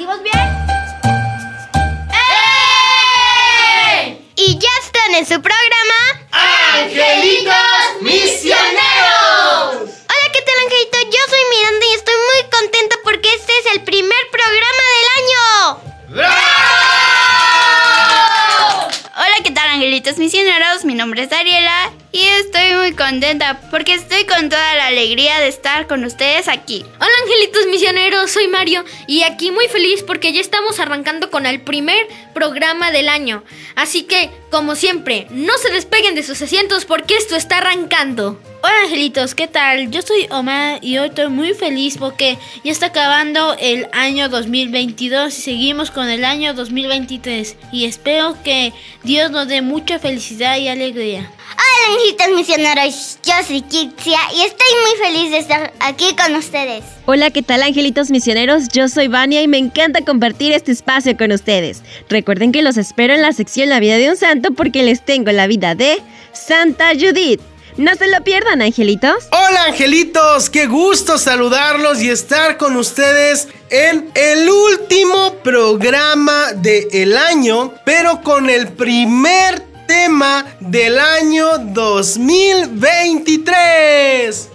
¿Lo hicimos bien? ¡Eh! Y ya están en su programa. ¡Angelitos Misioneros! Hola, ¿qué tal, Angelito? Yo soy Miranda y estoy muy contenta porque este es el primer programa del año. Hola, ¿qué tal angelitos misioneros? Mi nombre es Dariela y estoy muy contenta porque estoy con toda la alegría de estar con ustedes aquí. Hola angelitos misioneros, soy Mario y aquí muy feliz porque ya estamos arrancando con el primer programa del año. Así que, como siempre, no se despeguen de sus asientos porque esto está arrancando. Hola angelitos, ¿qué tal? Yo soy Omar y hoy estoy muy feliz porque ya está acabando el año 2022 y seguimos con el año 2023 y espero que Dios nos dé mucha felicidad y alegría. Hola, angelitos misioneros. Yo soy Kitsia y estoy muy feliz de estar aquí con ustedes. Hola, ¿qué tal angelitos misioneros? Yo soy Vania y me encanta compartir este espacio con ustedes. Recuerden que los espero en la sección La vida de un santo porque les tengo la vida de Santa Judith. No se lo pierdan, angelitos. Hola angelitos, qué gusto saludarlos y estar con ustedes en el último programa del año, pero con el primer tema del año 2023.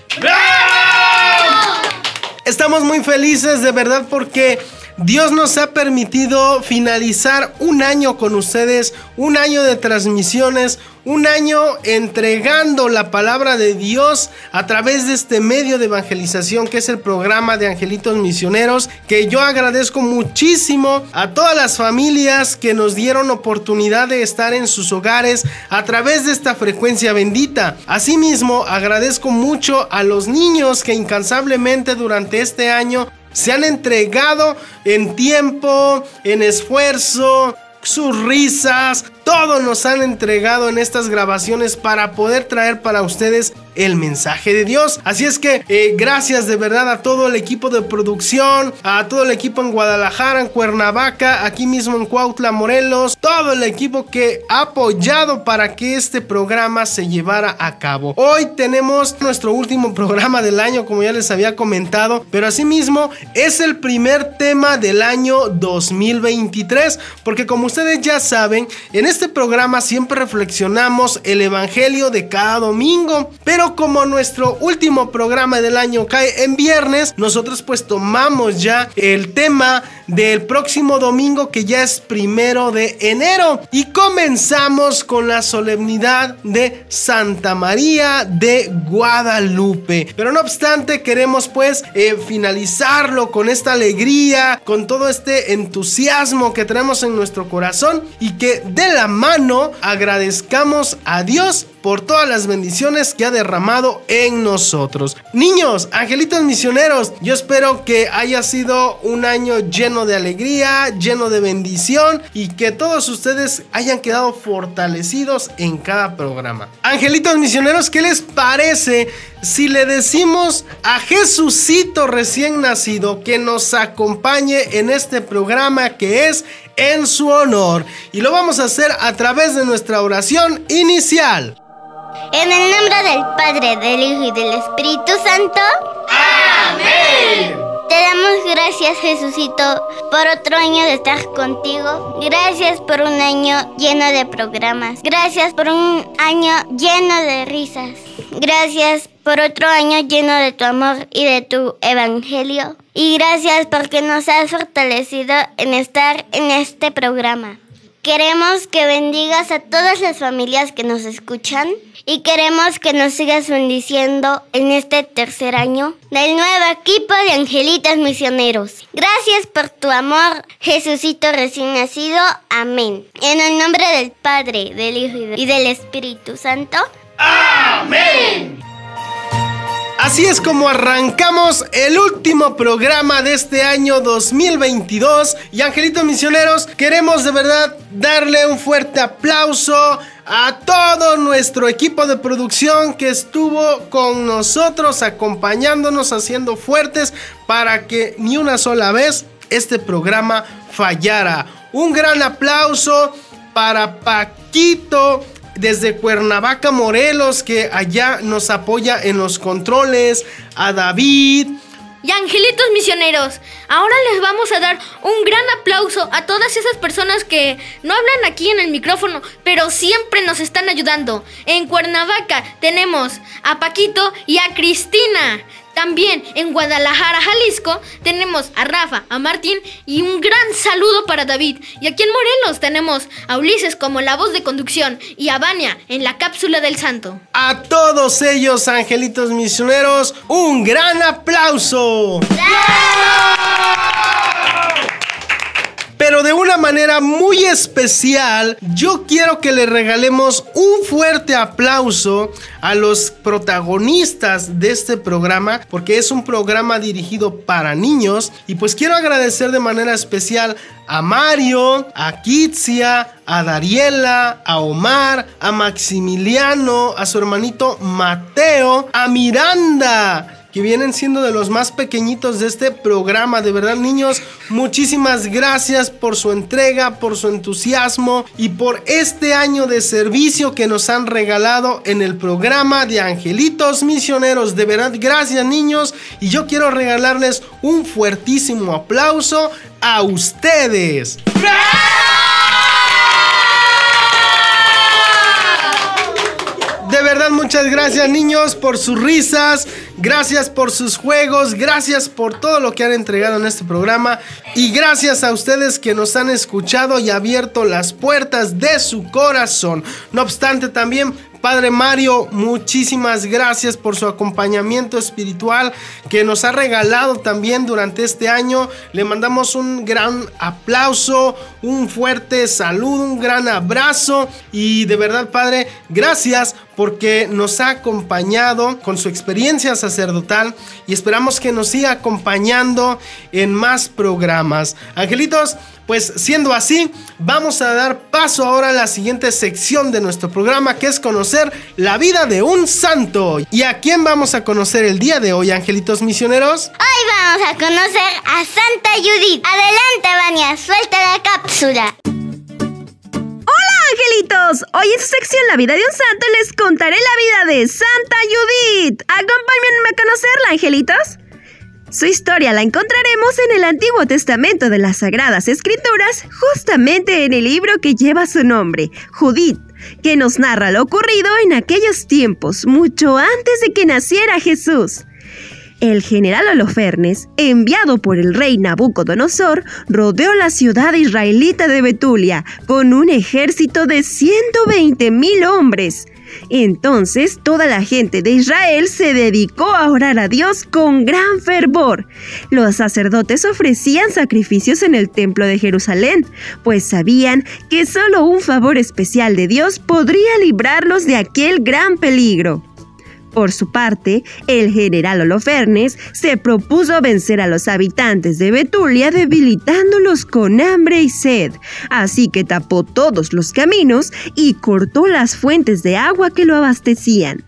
Estamos muy felices de verdad porque Dios nos ha permitido finalizar un año con ustedes, un año de transmisiones, un año entregando la palabra de Dios a través de este medio de evangelización que es el programa de Angelitos Misioneros, que yo agradezco muchísimo a todas las familias que nos dieron oportunidad de estar en sus hogares a través de esta frecuencia bendita. Asimismo, agradezco mucho a los niños que incansablemente durante este año se han entregado en tiempo, en esfuerzo, sus risas, todo nos han entregado en estas grabaciones para poder traer para ustedes el mensaje de Dios. Así es que eh, gracias de verdad a todo el equipo de producción, a todo el equipo en Guadalajara, en Cuernavaca, aquí mismo en Cuautla, Morelos, todo el equipo que ha apoyado para que este programa se llevara a cabo. Hoy tenemos nuestro último programa del año, como ya les había comentado, pero asimismo es el primer tema del año 2023, porque como ustedes ya saben, en este programa siempre reflexionamos el Evangelio de cada domingo, pero como nuestro último programa del año cae en viernes, nosotros pues tomamos ya el tema del próximo domingo que ya es primero de enero y comenzamos con la solemnidad de Santa María de Guadalupe. Pero no obstante queremos pues eh, finalizarlo con esta alegría, con todo este entusiasmo que tenemos en nuestro corazón y que de la mano agradezcamos a Dios por todas las bendiciones que ha derramado en nosotros. Niños, angelitos misioneros, yo espero que haya sido un año lleno de alegría, lleno de bendición y que todos ustedes hayan quedado fortalecidos en cada programa. Angelitos misioneros, ¿qué les parece si le decimos a Jesucito recién nacido que nos acompañe en este programa que es en su honor? Y lo vamos a hacer a través de nuestra oración inicial. En el nombre del Padre, del Hijo y del Espíritu Santo. ¡Amén! Te damos gracias, Jesucito, por otro año de estar contigo. Gracias por un año lleno de programas. Gracias por un año lleno de risas. Gracias por otro año lleno de tu amor y de tu evangelio. Y gracias porque nos has fortalecido en estar en este programa. Queremos que bendigas a todas las familias que nos escuchan y queremos que nos sigas bendiciendo en este tercer año del nuevo equipo de Angelitas Misioneros. Gracias por tu amor, Jesucito recién nacido. Amén. En el nombre del Padre, del Hijo y del Espíritu Santo. ¡Amén! Así es como arrancamos el último programa de este año 2022. Y angelitos misioneros, queremos de verdad darle un fuerte aplauso a todo nuestro equipo de producción que estuvo con nosotros, acompañándonos, haciendo fuertes para que ni una sola vez este programa fallara. Un gran aplauso para Paquito desde Cuernavaca, Morelos, que allá nos apoya en los controles, a David. Y angelitos misioneros, ahora les vamos a dar un gran aplauso a todas esas personas que no hablan aquí en el micrófono, pero siempre nos están ayudando. En Cuernavaca tenemos a Paquito y a Cristina. También en Guadalajara, Jalisco, tenemos a Rafa, a Martín y un gran saludo para David. Y aquí en Morelos tenemos a Ulises como la voz de conducción y a Vania en la cápsula del santo. A todos ellos, angelitos misioneros, un gran aplauso. Pero de una manera muy especial, yo quiero que le regalemos un fuerte aplauso a los protagonistas de este programa, porque es un programa dirigido para niños. Y pues quiero agradecer de manera especial a Mario, a Kitsia, a Dariela, a Omar, a Maximiliano, a su hermanito Mateo, a Miranda que vienen siendo de los más pequeñitos de este programa. De verdad, niños, muchísimas gracias por su entrega, por su entusiasmo y por este año de servicio que nos han regalado en el programa de Angelitos Misioneros. De verdad, gracias niños. Y yo quiero regalarles un fuertísimo aplauso a ustedes. De verdad, muchas gracias niños por sus risas, gracias por sus juegos, gracias por todo lo que han entregado en este programa y gracias a ustedes que nos han escuchado y abierto las puertas de su corazón. No obstante, también Padre Mario, muchísimas gracias por su acompañamiento espiritual que nos ha regalado también durante este año. Le mandamos un gran aplauso, un fuerte saludo, un gran abrazo y de verdad Padre, gracias porque nos ha acompañado con su experiencia sacerdotal y esperamos que nos siga acompañando en más programas. Angelitos, pues siendo así, vamos a dar paso ahora a la siguiente sección de nuestro programa que es conocer la vida de un santo. ¿Y a quién vamos a conocer el día de hoy, angelitos misioneros? Hoy vamos a conocer a Santa Judith. Adelante, Vania, suelta la cápsula. Angelitos. Hoy en su sección La vida de un santo les contaré la vida de Santa Judith. Acompáñenme a conocerla, angelitos. Su historia la encontraremos en el Antiguo Testamento de las Sagradas Escrituras, justamente en el libro que lleva su nombre, Judith, que nos narra lo ocurrido en aquellos tiempos, mucho antes de que naciera Jesús. El general Holofernes, enviado por el rey Nabucodonosor, rodeó la ciudad israelita de Betulia con un ejército de 120 mil hombres. Entonces toda la gente de Israel se dedicó a orar a Dios con gran fervor. Los sacerdotes ofrecían sacrificios en el templo de Jerusalén, pues sabían que solo un favor especial de Dios podría librarlos de aquel gran peligro. Por su parte, el general Holofernes se propuso vencer a los habitantes de Betulia debilitándolos con hambre y sed, así que tapó todos los caminos y cortó las fuentes de agua que lo abastecían.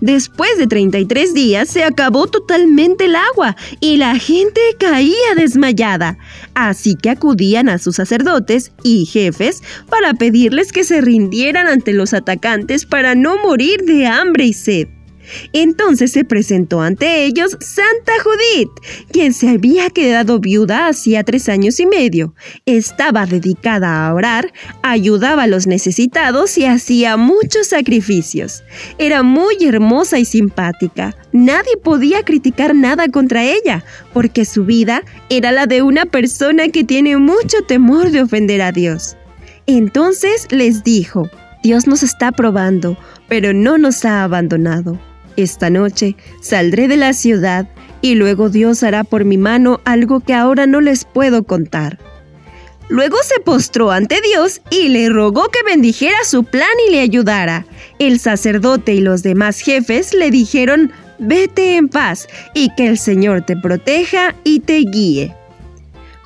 Después de 33 días se acabó totalmente el agua y la gente caía desmayada. Así que acudían a sus sacerdotes y jefes para pedirles que se rindieran ante los atacantes para no morir de hambre y sed. Entonces se presentó ante ellos Santa Judith, quien se había quedado viuda hacía tres años y medio. Estaba dedicada a orar, ayudaba a los necesitados y hacía muchos sacrificios. Era muy hermosa y simpática. Nadie podía criticar nada contra ella, porque su vida era la de una persona que tiene mucho temor de ofender a Dios. Entonces les dijo, Dios nos está probando, pero no nos ha abandonado. Esta noche saldré de la ciudad y luego Dios hará por mi mano algo que ahora no les puedo contar. Luego se postró ante Dios y le rogó que bendijera su plan y le ayudara. El sacerdote y los demás jefes le dijeron, vete en paz y que el Señor te proteja y te guíe.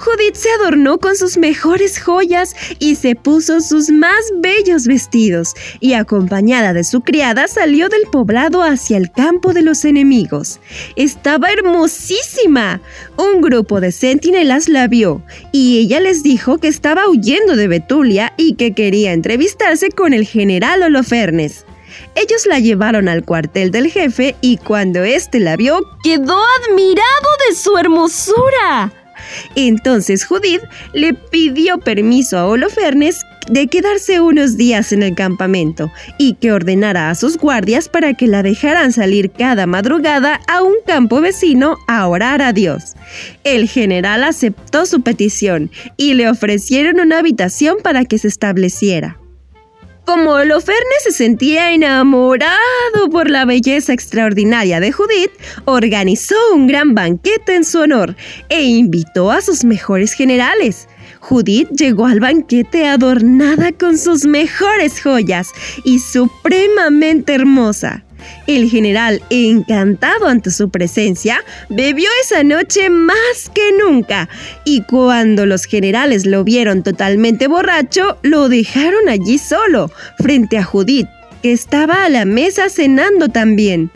Judith se adornó con sus mejores joyas y se puso sus más bellos vestidos, y acompañada de su criada salió del poblado hacia el campo de los enemigos. Estaba hermosísima. Un grupo de centinelas la vio, y ella les dijo que estaba huyendo de Betulia y que quería entrevistarse con el general Holofernes. Ellos la llevaron al cuartel del jefe y cuando éste la vio, quedó admirado de su hermosura. Entonces Judith le pidió permiso a Holofernes de quedarse unos días en el campamento y que ordenara a sus guardias para que la dejaran salir cada madrugada a un campo vecino a orar a Dios. El general aceptó su petición y le ofrecieron una habitación para que se estableciera. Como Holofernes se sentía enamorado por la belleza extraordinaria de Judith, organizó un gran banquete en su honor e invitó a sus mejores generales. Judith llegó al banquete adornada con sus mejores joyas y supremamente hermosa. El general, encantado ante su presencia, bebió esa noche más que nunca, y cuando los generales lo vieron totalmente borracho, lo dejaron allí solo, frente a Judith, que estaba a la mesa cenando también.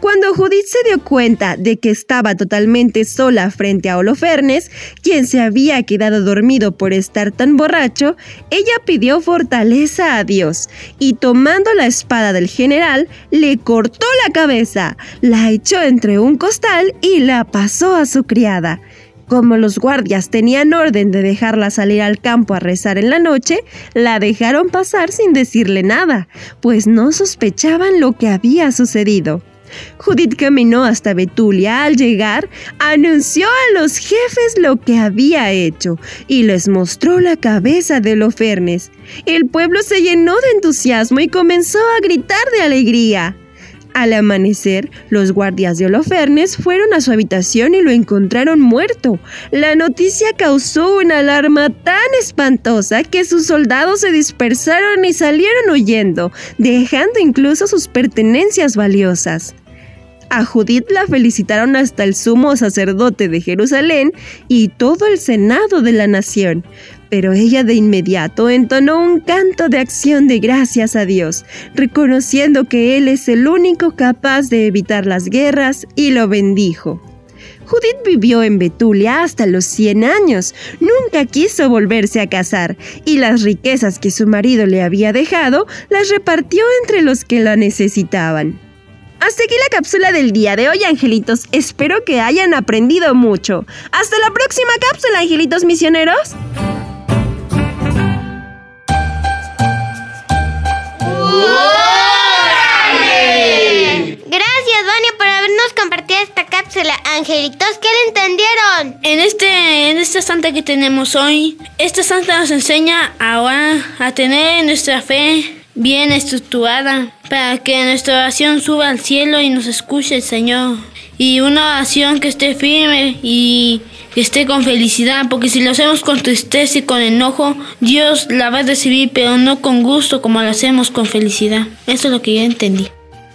Cuando Judith se dio cuenta de que estaba totalmente sola frente a Holofernes, quien se había quedado dormido por estar tan borracho, ella pidió fortaleza a Dios y tomando la espada del general, le cortó la cabeza, la echó entre un costal y la pasó a su criada. Como los guardias tenían orden de dejarla salir al campo a rezar en la noche, la dejaron pasar sin decirle nada, pues no sospechaban lo que había sucedido. Judith caminó hasta Betulia. Al llegar, anunció a los jefes lo que había hecho y les mostró la cabeza de Lofernes. El pueblo se llenó de entusiasmo y comenzó a gritar de alegría. Al amanecer, los guardias de Holofernes fueron a su habitación y lo encontraron muerto. La noticia causó una alarma tan espantosa que sus soldados se dispersaron y salieron huyendo, dejando incluso sus pertenencias valiosas. A Judith la felicitaron hasta el sumo sacerdote de Jerusalén y todo el senado de la nación. Pero ella de inmediato entonó un canto de acción de gracias a Dios, reconociendo que Él es el único capaz de evitar las guerras y lo bendijo. Judith vivió en Betulia hasta los 100 años. Nunca quiso volverse a casar y las riquezas que su marido le había dejado las repartió entre los que la necesitaban. Hasta aquí la cápsula del día de hoy, angelitos. Espero que hayan aprendido mucho. Hasta la próxima cápsula, angelitos misioneros. Habernos compartido esta cápsula. Angelitos, ¿qué le entendieron? En este, en esta santa que tenemos hoy, esta santa nos enseña ahora a tener nuestra fe bien estructurada para que nuestra oración suba al cielo y nos escuche el Señor. Y una oración que esté firme y que esté con felicidad, porque si lo hacemos con tristeza y con enojo, Dios la va a recibir, pero no con gusto como lo hacemos con felicidad. Eso es lo que yo entendí.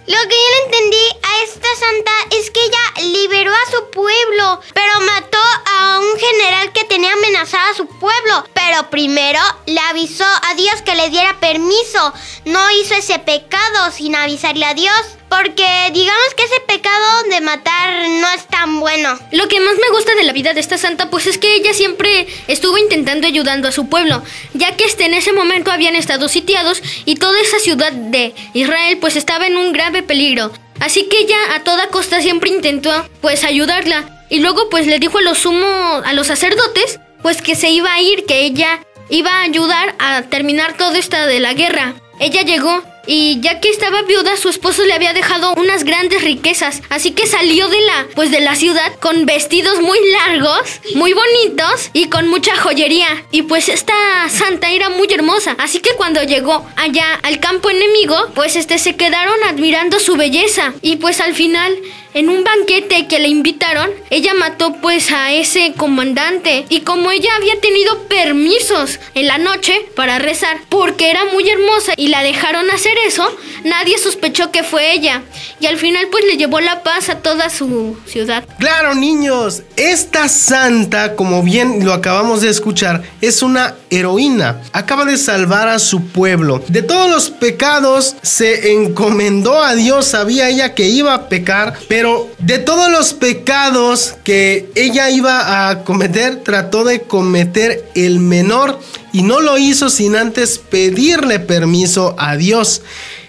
Lo que yo le entendí a esta santa es que ella liberó a su pueblo, pero mató a un general que tenía amenazada a su pueblo. Pero primero le avisó a Dios que le diera permiso. No hizo ese pecado sin avisarle a Dios. Porque digamos que ese pecado de matar no es tan bueno. Lo que más me gusta de la vida de esta santa, pues es que ella siempre estuvo intentando ayudando a su pueblo, ya que este, en ese momento habían estado sitiados y toda esa ciudad de Israel pues estaba en un grave peligro. Así que ella a toda costa siempre intentó pues ayudarla y luego pues le dijo a los sumo a los sacerdotes pues que se iba a ir, que ella iba a ayudar a terminar todo esto de la guerra. Ella llegó y ya que estaba viuda, su esposo le había dejado unas grandes riquezas, así que salió de la pues de la ciudad con vestidos muy largos, muy bonitos y con mucha joyería. Y pues esta santa era muy hermosa, así que cuando llegó allá al campo enemigo, pues este se quedaron admirando su belleza. Y pues al final en un banquete que le invitaron, ella mató pues a ese comandante. Y como ella había tenido permisos en la noche para rezar porque era muy hermosa y la dejaron hacer eso, nadie sospechó que fue ella. Y al final pues le llevó la paz a toda su ciudad. Claro, niños, esta santa, como bien lo acabamos de escuchar, es una heroína. Acaba de salvar a su pueblo. De todos los pecados se encomendó a Dios, sabía ella que iba a pecar, pero de todos los pecados que ella iba a cometer, trató de cometer el menor y no lo hizo sin antes pedirle permiso a Dios.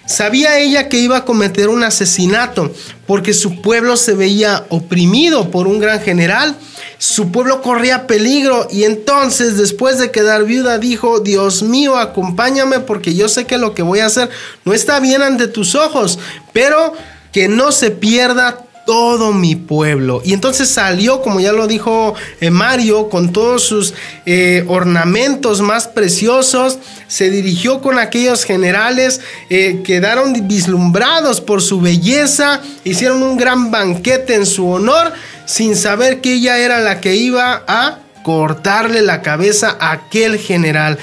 Sabía ella que iba a cometer un asesinato porque su pueblo se veía oprimido por un gran general. Su pueblo corría peligro y entonces después de quedar viuda dijo, Dios mío, acompáñame porque yo sé que lo que voy a hacer no está bien ante tus ojos, pero que no se pierda todo mi pueblo. Y entonces salió, como ya lo dijo eh, Mario, con todos sus eh, ornamentos más preciosos, se dirigió con aquellos generales, eh, quedaron vislumbrados por su belleza, hicieron un gran banquete en su honor, sin saber que ella era la que iba a cortarle la cabeza a aquel general.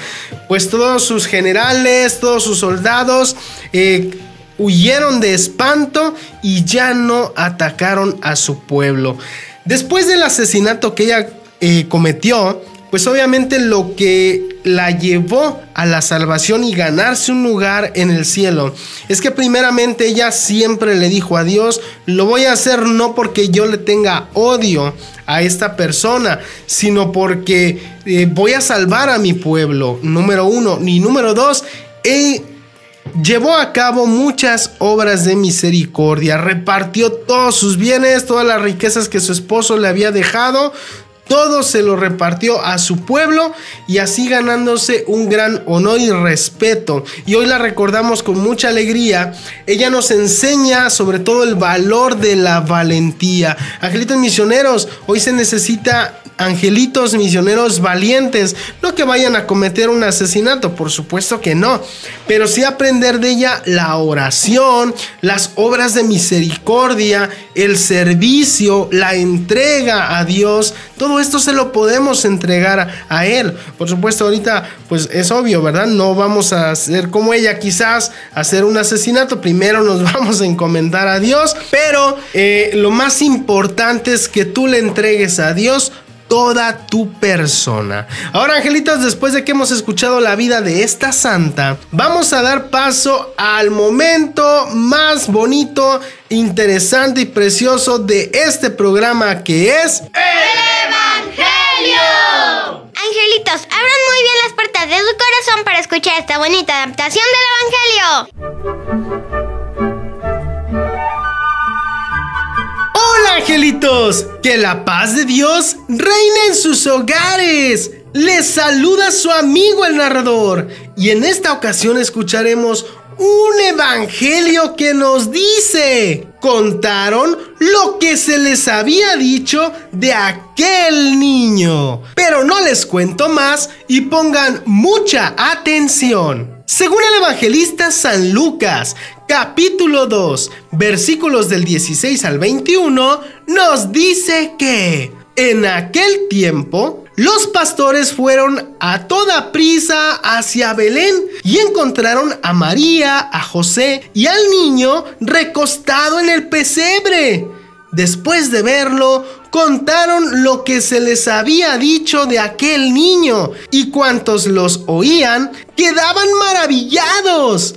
Pues todos sus generales, todos sus soldados, huyeron de espanto y ya no atacaron a su pueblo. Después del asesinato que ella eh, cometió, pues obviamente lo que la llevó a la salvación y ganarse un lugar en el cielo es que primeramente ella siempre le dijo a Dios, lo voy a hacer no porque yo le tenga odio a esta persona, sino porque eh, voy a salvar a mi pueblo, número uno. Y número dos, llevó a cabo muchas obras de misericordia, repartió todos sus bienes, todas las riquezas que su esposo le había dejado, todo se lo repartió a su pueblo y así ganándose un gran honor y respeto. Y hoy la recordamos con mucha alegría. Ella nos enseña sobre todo el valor de la valentía. Angelitos misioneros, hoy se necesita angelitos misioneros valientes, no que vayan a cometer un asesinato, por supuesto que no, pero sí aprender de ella la oración, las obras de misericordia, el servicio, la entrega a Dios, todo esto se lo podemos entregar a Él. Por supuesto, ahorita pues es obvio, ¿verdad? No vamos a hacer como ella quizás, hacer un asesinato, primero nos vamos a encomendar a Dios, pero eh, lo más importante es que tú le entregues a Dios toda tu persona. Ahora, angelitos, después de que hemos escuchado la vida de esta santa, vamos a dar paso al momento más bonito, interesante y precioso de este programa que es... ¡El Evangelio! Angelitos, abran muy bien las puertas de su corazón para escuchar esta bonita adaptación del Evangelio. Angelitos, que la paz de Dios reine en sus hogares. Les saluda su amigo el narrador y en esta ocasión escucharemos un evangelio que nos dice, contaron lo que se les había dicho de aquel niño. Pero no les cuento más y pongan mucha atención. Según el evangelista San Lucas, capítulo 2, versículos del 16 al 21, nos dice que en aquel tiempo los pastores fueron a toda prisa hacia Belén y encontraron a María, a José y al niño recostado en el pesebre. Después de verlo, contaron lo que se les había dicho de aquel niño y cuantos los oían quedaban maravillados.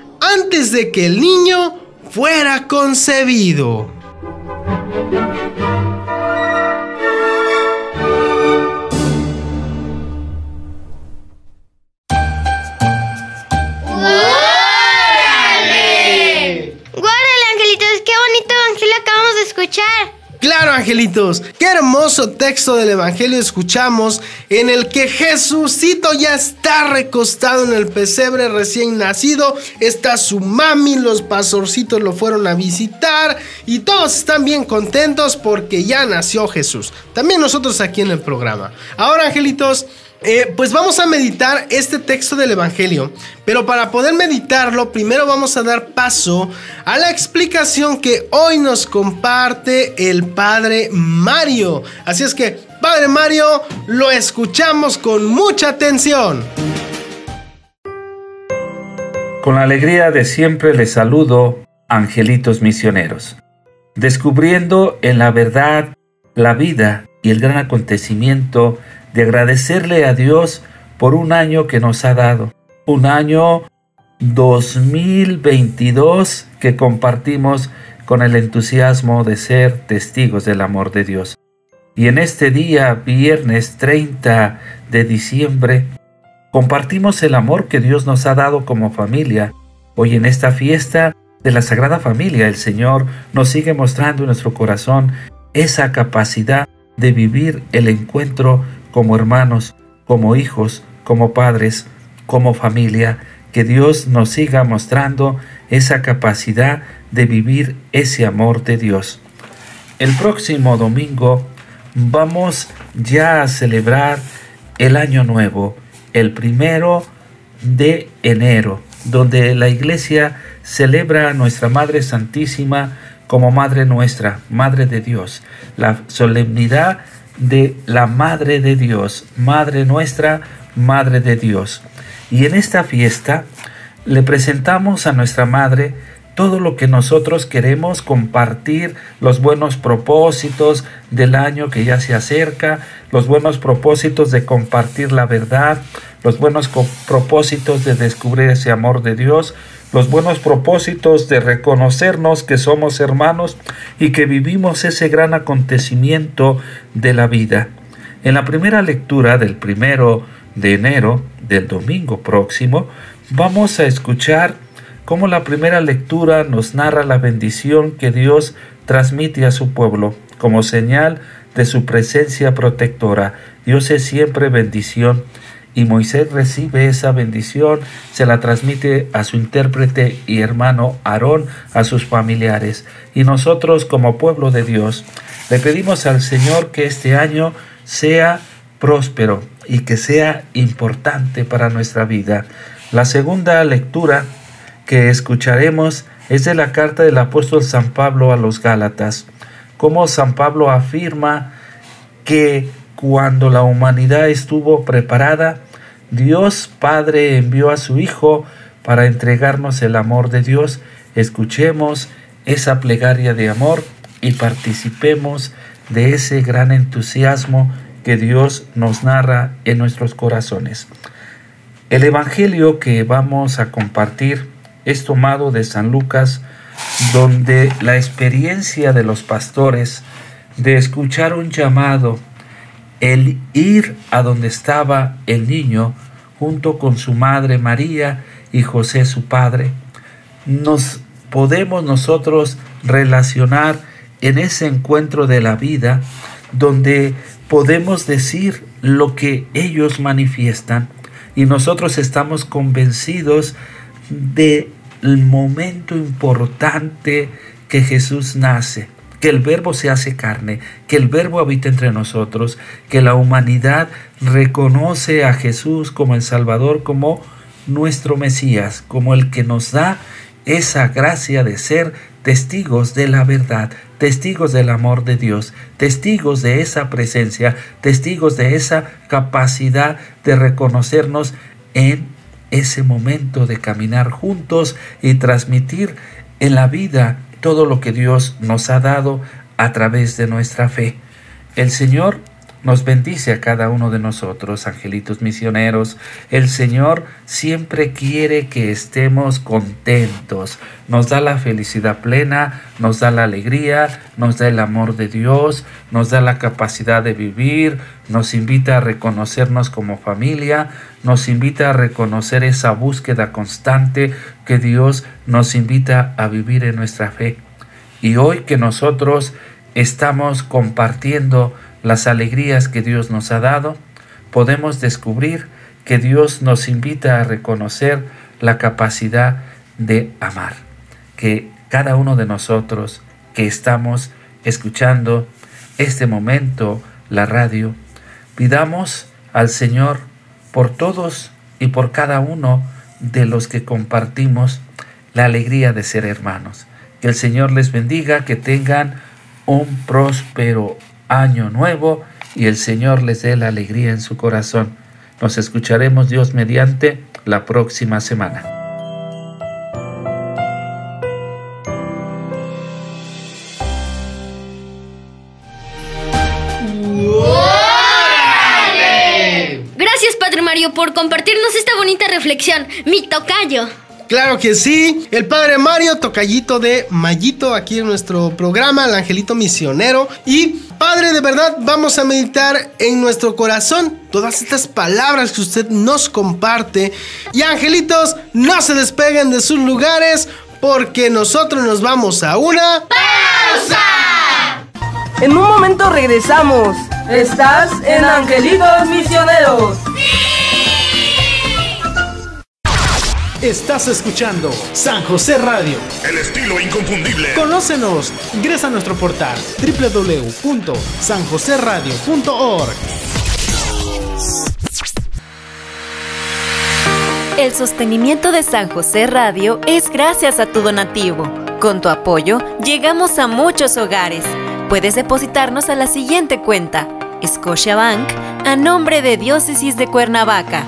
antes de que el niño fuera concebido. Guárdale, angelitos, qué bonito evangelio acabamos de escuchar. Claro, angelitos, qué hermoso texto del Evangelio escuchamos en el que Jesucito ya está recostado en el pesebre recién nacido, está su mami, los pastorcitos lo fueron a visitar y todos están bien contentos porque ya nació Jesús. También nosotros aquí en el programa. Ahora, angelitos, eh, pues vamos a meditar este texto del Evangelio, pero para poder meditarlo, primero vamos a dar paso a la explicación que hoy nos comparte el Padre Mario. Así es que, Padre Mario, lo escuchamos con mucha atención. Con la alegría de siempre les saludo, angelitos misioneros, descubriendo en la verdad la vida y el gran acontecimiento de agradecerle a Dios por un año que nos ha dado, un año 2022 que compartimos con el entusiasmo de ser testigos del amor de Dios. Y en este día, viernes 30 de diciembre, compartimos el amor que Dios nos ha dado como familia. Hoy en esta fiesta de la Sagrada Familia, el Señor nos sigue mostrando en nuestro corazón esa capacidad de vivir el encuentro como hermanos, como hijos, como padres, como familia, que Dios nos siga mostrando esa capacidad de vivir ese amor de Dios. El próximo domingo vamos ya a celebrar el año nuevo, el primero de enero, donde la iglesia celebra a nuestra Madre Santísima como Madre nuestra, Madre de Dios, la solemnidad de la Madre de Dios, Madre nuestra, Madre de Dios. Y en esta fiesta le presentamos a nuestra Madre todo lo que nosotros queremos compartir, los buenos propósitos del año que ya se acerca, los buenos propósitos de compartir la verdad, los buenos propósitos de descubrir ese amor de Dios, los buenos propósitos de reconocernos que somos hermanos y que vivimos ese gran acontecimiento de la vida. En la primera lectura del primero de enero del domingo próximo, vamos a escuchar cómo la primera lectura nos narra la bendición que Dios transmite a su pueblo como señal de su presencia protectora. Dios es siempre bendición y Moisés recibe esa bendición, se la transmite a su intérprete y hermano Aarón, a sus familiares. Y nosotros como pueblo de Dios le pedimos al Señor que este año sea próspero y que sea importante para nuestra vida. La segunda lectura que escucharemos es de la carta del apóstol San Pablo a los Gálatas, como San Pablo afirma que cuando la humanidad estuvo preparada, Dios Padre envió a su Hijo para entregarnos el amor de Dios. Escuchemos esa plegaria de amor y participemos de ese gran entusiasmo que Dios nos narra en nuestros corazones. El Evangelio que vamos a compartir es tomado de San Lucas, donde la experiencia de los pastores de escuchar un llamado el ir a donde estaba el niño junto con su madre María y José su padre, nos podemos nosotros relacionar en ese encuentro de la vida donde podemos decir lo que ellos manifiestan. Y nosotros estamos convencidos del momento importante que Jesús nace que el verbo se hace carne, que el verbo habita entre nosotros, que la humanidad reconoce a Jesús como el Salvador, como nuestro Mesías, como el que nos da esa gracia de ser testigos de la verdad, testigos del amor de Dios, testigos de esa presencia, testigos de esa capacidad de reconocernos en ese momento de caminar juntos y transmitir en la vida todo lo que Dios nos ha dado a través de nuestra fe. El Señor nos bendice a cada uno de nosotros, angelitos misioneros. El Señor siempre quiere que estemos contentos. Nos da la felicidad plena, nos da la alegría, nos da el amor de Dios, nos da la capacidad de vivir, nos invita a reconocernos como familia, nos invita a reconocer esa búsqueda constante que Dios nos invita a vivir en nuestra fe. Y hoy que nosotros estamos compartiendo las alegrías que Dios nos ha dado, podemos descubrir que Dios nos invita a reconocer la capacidad de amar, que cada uno de nosotros que estamos escuchando este momento, la radio, pidamos al Señor por todos y por cada uno de los que compartimos la alegría de ser hermanos. Que el Señor les bendiga, que tengan un próspero año nuevo y el Señor les dé la alegría en su corazón. Nos escucharemos Dios mediante la próxima semana. Gracias, Padre Mario, por compartirnos esta bonita reflexión. Mi tocayo. Claro que sí, el padre Mario, tocallito de Mayito aquí en nuestro programa, el angelito misionero. Y padre, de verdad, vamos a meditar en nuestro corazón todas estas palabras que usted nos comparte. Y angelitos, no se despeguen de sus lugares porque nosotros nos vamos a una pausa. En un momento regresamos. Estás en Angelitos Misioneros. Estás escuchando San José Radio. El estilo inconfundible. Conócenos. Ingresa a nuestro portal www.sanjoseradio.org. El sostenimiento de San José Radio es gracias a tu donativo. Con tu apoyo, llegamos a muchos hogares. Puedes depositarnos a la siguiente cuenta: Scotiabank, a nombre de Diócesis de Cuernavaca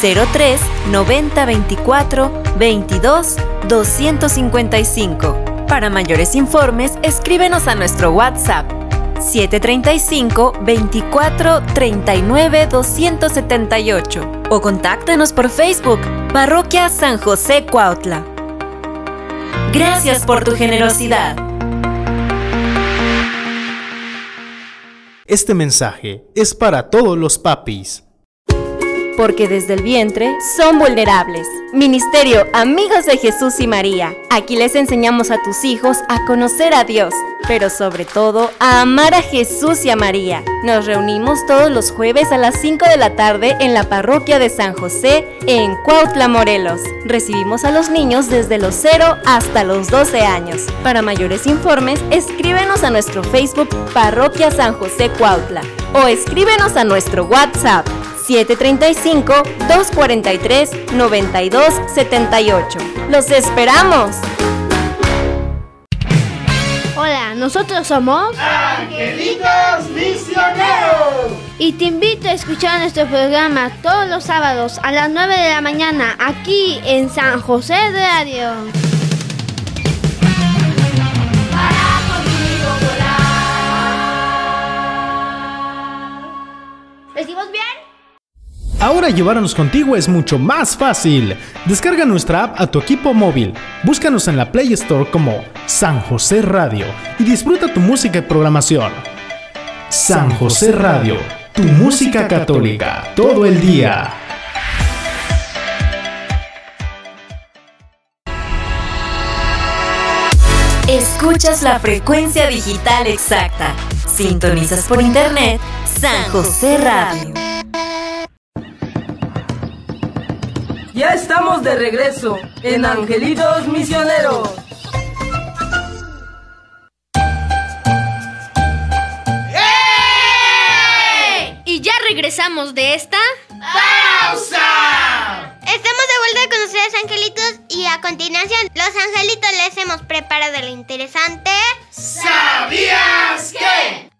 03 90 24 22 255. Para mayores informes, escríbenos a nuestro WhatsApp 735 24 39 278 o contáctanos por Facebook Parroquia San José Cuautla. Gracias por tu generosidad. Este mensaje es para todos los papis porque desde el vientre son vulnerables. Ministerio Amigos de Jesús y María. Aquí les enseñamos a tus hijos a conocer a Dios, pero sobre todo a amar a Jesús y a María. Nos reunimos todos los jueves a las 5 de la tarde en la parroquia de San José en Cuautla, Morelos. Recibimos a los niños desde los 0 hasta los 12 años. Para mayores informes, escríbenos a nuestro Facebook Parroquia San José Cuautla o escríbenos a nuestro WhatsApp 735-243-9278. ¡Los esperamos! Hola, nosotros somos Angelitos Misioneros. Y te invito a escuchar nuestro programa todos los sábados a las 9 de la mañana aquí en San José de Radio. Ahora llevarnos contigo es mucho más fácil. Descarga nuestra app a tu equipo móvil. Búscanos en la Play Store como San José Radio y disfruta tu música y programación. San José Radio, tu música católica, todo el día. Escuchas la frecuencia digital exacta. Sintonizas por internet San José Radio. Ya estamos de regreso en Angelitos Misioneros. Y ya regresamos de esta pausa. Estamos de vuelta con ustedes, angelitos, y a continuación, los angelitos les hemos preparado lo interesante. ¿Sabías qué?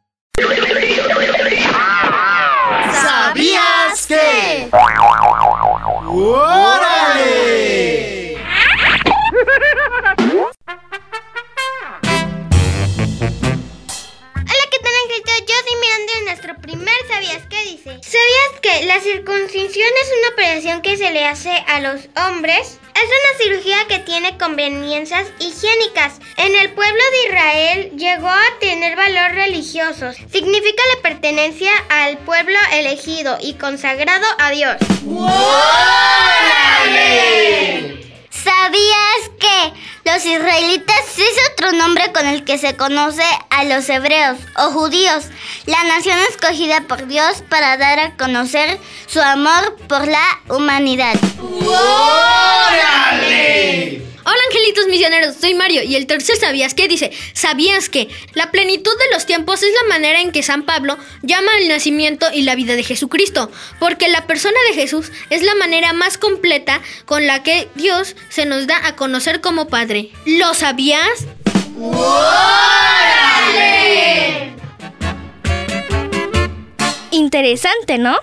Soy Miranda y nuestro primer ¿Sabías qué dice? ¿Sabías que la circuncisión es una operación que se le hace a los hombres? Es una cirugía que tiene conveniencias higiénicas. En el pueblo de Israel llegó a tener valor religioso. Significa la pertenencia al pueblo elegido y consagrado a Dios. ¡Órale! ¿Sabías que los israelitas es otro nombre con el que se conoce a los hebreos o judíos, la nación escogida por Dios para dar a conocer su amor por la humanidad? ¡Órale! Hola angelitos misioneros, soy Mario y el tercer sabías qué dice, sabías que la plenitud de los tiempos es la manera en que San Pablo llama al nacimiento y la vida de Jesucristo, porque la persona de Jesús es la manera más completa con la que Dios se nos da a conocer como Padre. ¿Lo sabías? ¡Órale! Interesante, ¿no?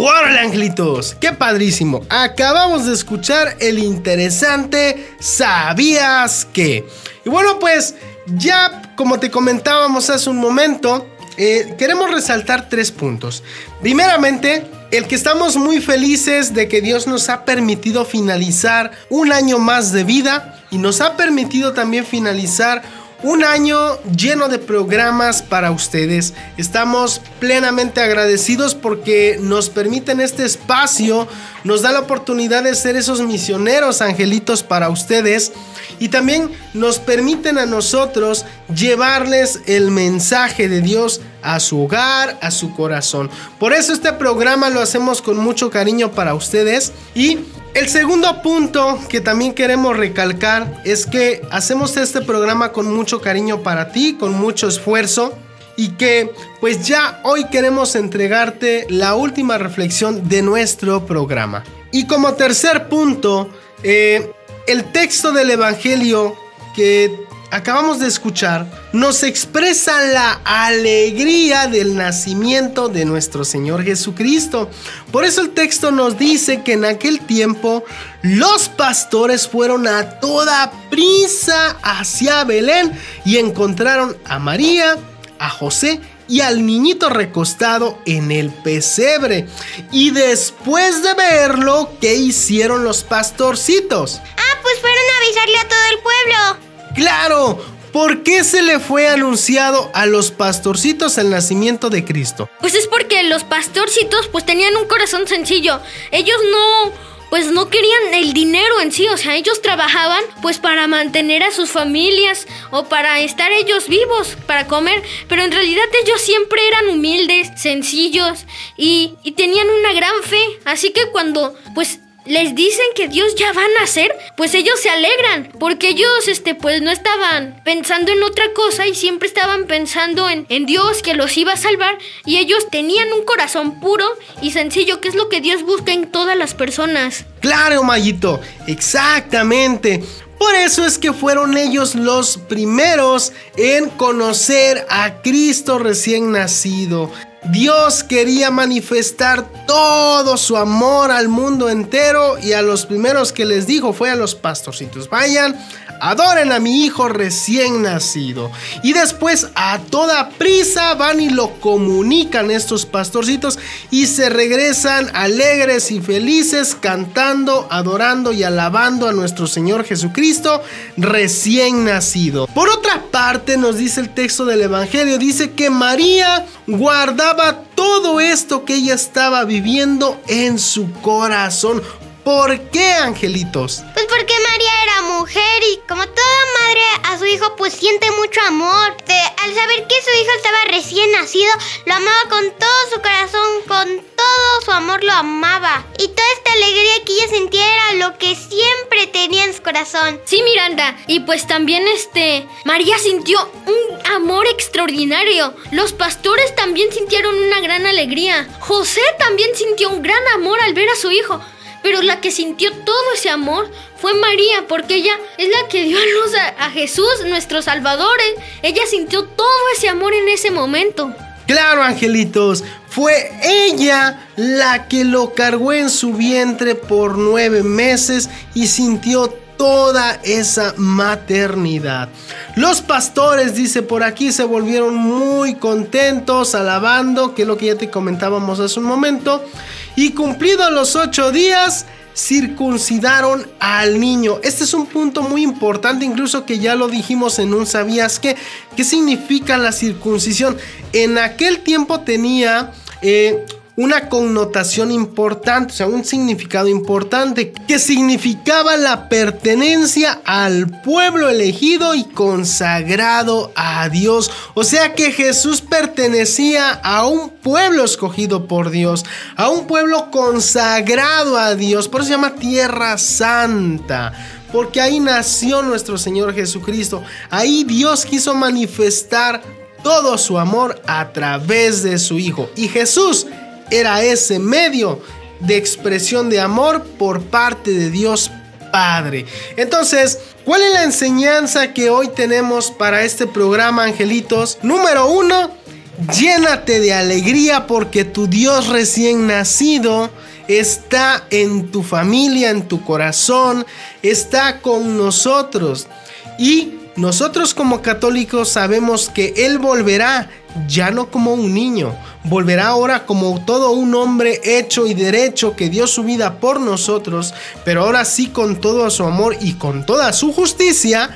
¡Órale, angelitos! ¡Qué padrísimo! Acabamos de escuchar el interesante ¿Sabías qué? Y bueno, pues ya como te comentábamos hace un momento, eh, queremos resaltar tres puntos. Primeramente, el que estamos muy felices de que Dios nos ha permitido finalizar un año más de vida y nos ha permitido también finalizar un año lleno de programas para ustedes. Estamos plenamente agradecidos porque nos permiten este espacio, nos da la oportunidad de ser esos misioneros angelitos para ustedes y también nos permiten a nosotros llevarles el mensaje de Dios a su hogar, a su corazón. Por eso este programa lo hacemos con mucho cariño para ustedes y el segundo punto que también queremos recalcar es que hacemos este programa con mucho cariño para ti, con mucho esfuerzo y que pues ya hoy queremos entregarte la última reflexión de nuestro programa. Y como tercer punto, eh, el texto del Evangelio que acabamos de escuchar nos expresa la alegría del nacimiento de nuestro Señor Jesucristo. Por eso el texto nos dice que en aquel tiempo los pastores fueron a toda prisa hacia Belén y encontraron a María, a José y al niñito recostado en el pesebre. Y después de verlo, ¿qué hicieron los pastorcitos? Ah, pues fueron a avisarle a todo el pueblo. ¡Claro! ¿Por qué se le fue anunciado a los pastorcitos el nacimiento de Cristo? Pues es porque los pastorcitos pues tenían un corazón sencillo. Ellos no pues no querían el dinero en sí, o sea, ellos trabajaban pues para mantener a sus familias o para estar ellos vivos, para comer, pero en realidad ellos siempre eran humildes, sencillos y, y tenían una gran fe, así que cuando pues les dicen que Dios ya va a nacer, pues ellos se alegran, porque ellos, este, pues no estaban pensando en otra cosa y siempre estaban pensando en, en Dios que los iba a salvar y ellos tenían un corazón puro y sencillo, que es lo que Dios busca en todas las personas. Claro, Mayito, exactamente. Por eso es que fueron ellos los primeros en conocer a Cristo recién nacido. Dios quería manifestar todo su amor al mundo entero y a los primeros que les dijo fue a los pastorcitos, vayan, adoren a mi hijo recién nacido. Y después a toda prisa van y lo comunican estos pastorcitos y se regresan alegres y felices cantando, adorando y alabando a nuestro Señor Jesucristo recién nacido. Por otra parte nos dice el texto del Evangelio, dice que María todo esto que ella estaba viviendo en su corazón. ¿Por qué, angelitos? Pues porque María era mujer y como toda madre a su hijo pues siente mucho amor. al saber que su hijo estaba recién nacido, lo amaba con todo su corazón, con todo su amor lo amaba. Y toda esta alegría que ella sentía era lo que siempre tenía en su corazón. Sí, Miranda, y pues también este, María sintió un amor extraordinario. Los pastores también sintieron una gran alegría. José también sintió un gran amor al ver a su hijo. Pero la que sintió todo ese amor fue María, porque ella es la que dio a luz a, Jesús, nuestro Salvador. Ella sintió todo ese amor en ese momento. Claro, angelitos, fue ella la que lo cargó en su vientre por nueve meses y sintió toda esa maternidad. Los pastores, dice por aquí, se volvieron muy contentos, alabando, que es lo que ya te comentábamos hace un momento, y cumplidos los ocho días, circuncidaron al niño. Este es un punto muy importante, incluso que ya lo dijimos en un ¿Sabías qué? ¿Qué significa la circuncisión? En aquel tiempo tenía eh, una connotación importante, o sea, un significado importante, que significaba la pertenencia al pueblo elegido y consagrado a Dios. O sea que Jesús pertenecía a un pueblo escogido por Dios, a un pueblo consagrado a Dios, por eso se llama Tierra Santa porque ahí nació nuestro Señor Jesucristo. Ahí Dios quiso manifestar todo su amor a través de su Hijo. Y Jesús era ese medio de expresión de amor por parte de Dios Padre. Entonces, ¿cuál es la enseñanza que hoy tenemos para este programa, angelitos? Número uno, llénate de alegría porque tu Dios recién nacido está en tu familia, en tu corazón, está con nosotros. Y nosotros como católicos sabemos que Él volverá ya no como un niño, volverá ahora como todo un hombre hecho y derecho que dio su vida por nosotros, pero ahora sí con todo su amor y con toda su justicia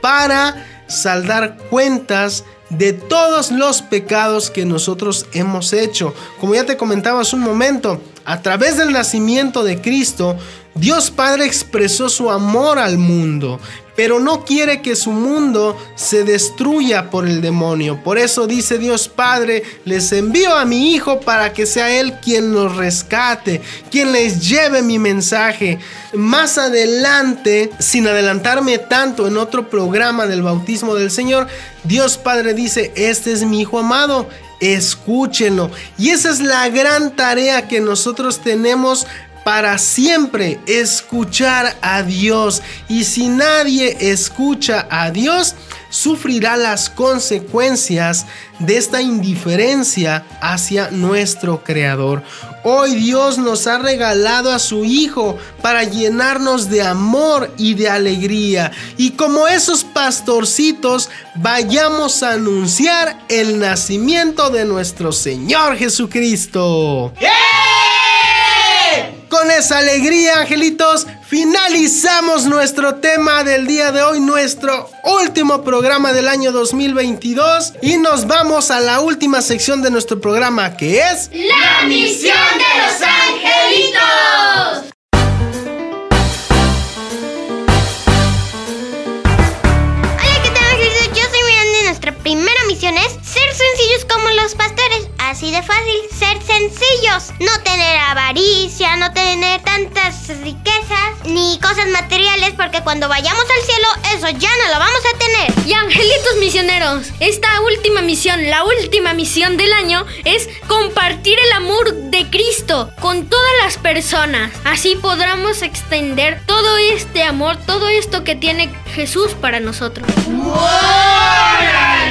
para saldar cuentas de todos los pecados que nosotros hemos hecho. Como ya te comentaba hace un momento, a través del nacimiento de Cristo, Dios Padre expresó su amor al mundo, pero no quiere que su mundo se destruya por el demonio. Por eso dice Dios Padre, les envío a mi Hijo para que sea Él quien los rescate, quien les lleve mi mensaje. Más adelante, sin adelantarme tanto en otro programa del bautismo del Señor, Dios Padre dice, este es mi Hijo amado. Escúchenlo. Y esa es la gran tarea que nosotros tenemos para siempre escuchar a Dios. Y si nadie escucha a Dios, sufrirá las consecuencias de esta indiferencia hacia nuestro Creador. Hoy Dios nos ha regalado a su Hijo para llenarnos de amor y de alegría. Y como esos pastorcitos, vayamos a anunciar el nacimiento de nuestro Señor Jesucristo. Con esa alegría, angelitos, finalizamos nuestro tema del día de hoy, nuestro último programa del año 2022 y nos vamos a la última sección de nuestro programa que es La misión de los angelitos. Riquezas ni cosas materiales porque cuando vayamos al cielo eso ya no lo vamos a tener. Y angelitos misioneros, esta última misión, la última misión del año es compartir el amor de Cristo con todas las personas. Así podremos extender todo este amor, todo esto que tiene Jesús para nosotros. ¡Órale!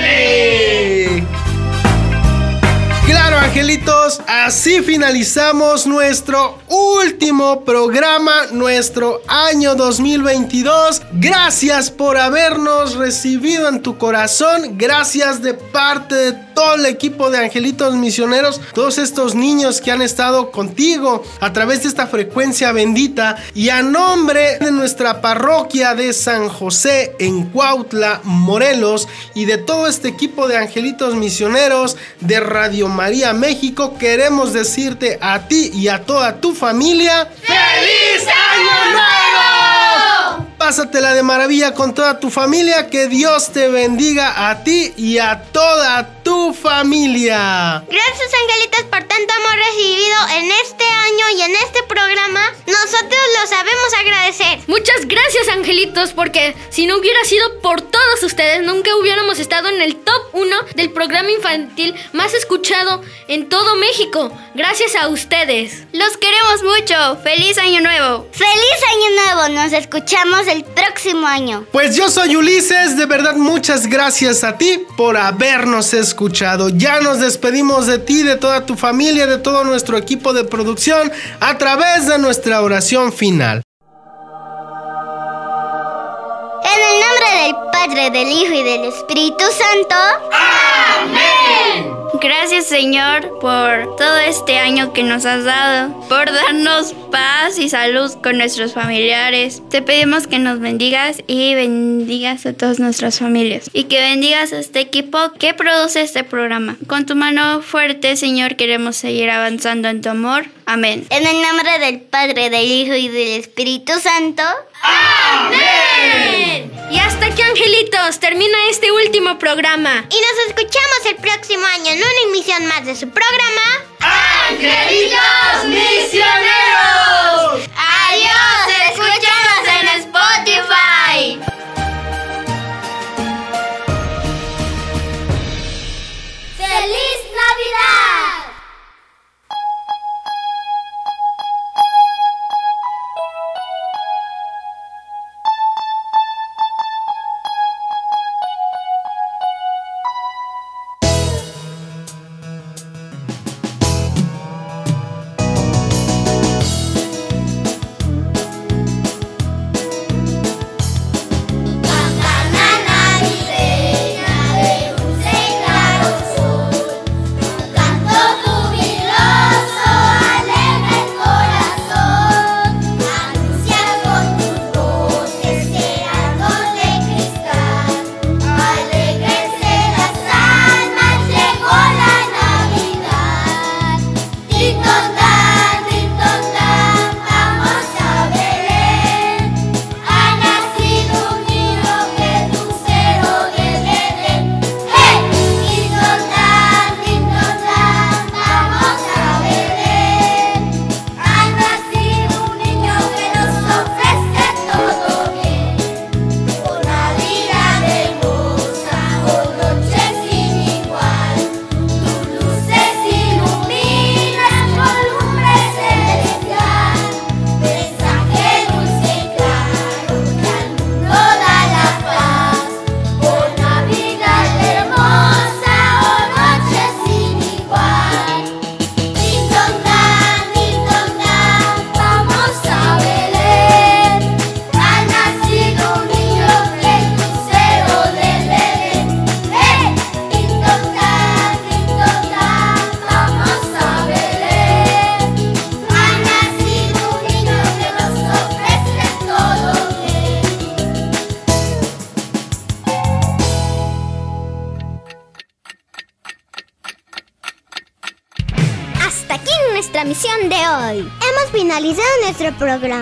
Angelitos, así finalizamos nuestro último programa, nuestro año 2022. Gracias por habernos recibido en tu corazón. Gracias de parte de todo el equipo de angelitos misioneros, todos estos niños que han estado contigo a través de esta frecuencia bendita. Y a nombre de nuestra parroquia de San José en Cuautla, Morelos, y de todo este equipo de angelitos misioneros de Radio María México, queremos decirte a ti y a toda tu familia: ¡Feliz Año Nuevo! Pásatela de maravilla con toda tu familia. Que Dios te bendiga a ti y a toda tu familia. Gracias, angelitos, por tanto amor recibido en este año y en este programa. Nosotros lo sabemos agradecer. Muchas gracias, angelitos, porque si no hubiera sido por todos ustedes, nunca hubiéramos estado en el top 1 del programa infantil más escuchado en todo México. Gracias a ustedes. Los queremos mucho. ¡Feliz Año Nuevo! ¡Feliz Año Nuevo! Nos escuchamos el próximo año. Pues yo soy Ulises, de verdad muchas gracias a ti por habernos escuchado. Ya nos despedimos de ti, de toda tu familia, de todo nuestro equipo de producción a través de nuestra oración final. En el nombre del Padre, del Hijo y del Espíritu Santo. ¡Amén! Gracias Señor por todo este año que nos has dado, por darnos paz y salud con nuestros familiares. Te pedimos que nos bendigas y bendigas a todas nuestras familias y que bendigas a este equipo que produce este programa. Con tu mano fuerte Señor queremos seguir avanzando en tu amor. Amén. En el nombre del Padre, del Hijo y del Espíritu Santo. ¡Amén! Y hasta aquí, angelitos, termina este último programa. Y nos escuchamos el próximo año en una emisión más de su programa. ¡Angelitos Misioneros! Programa,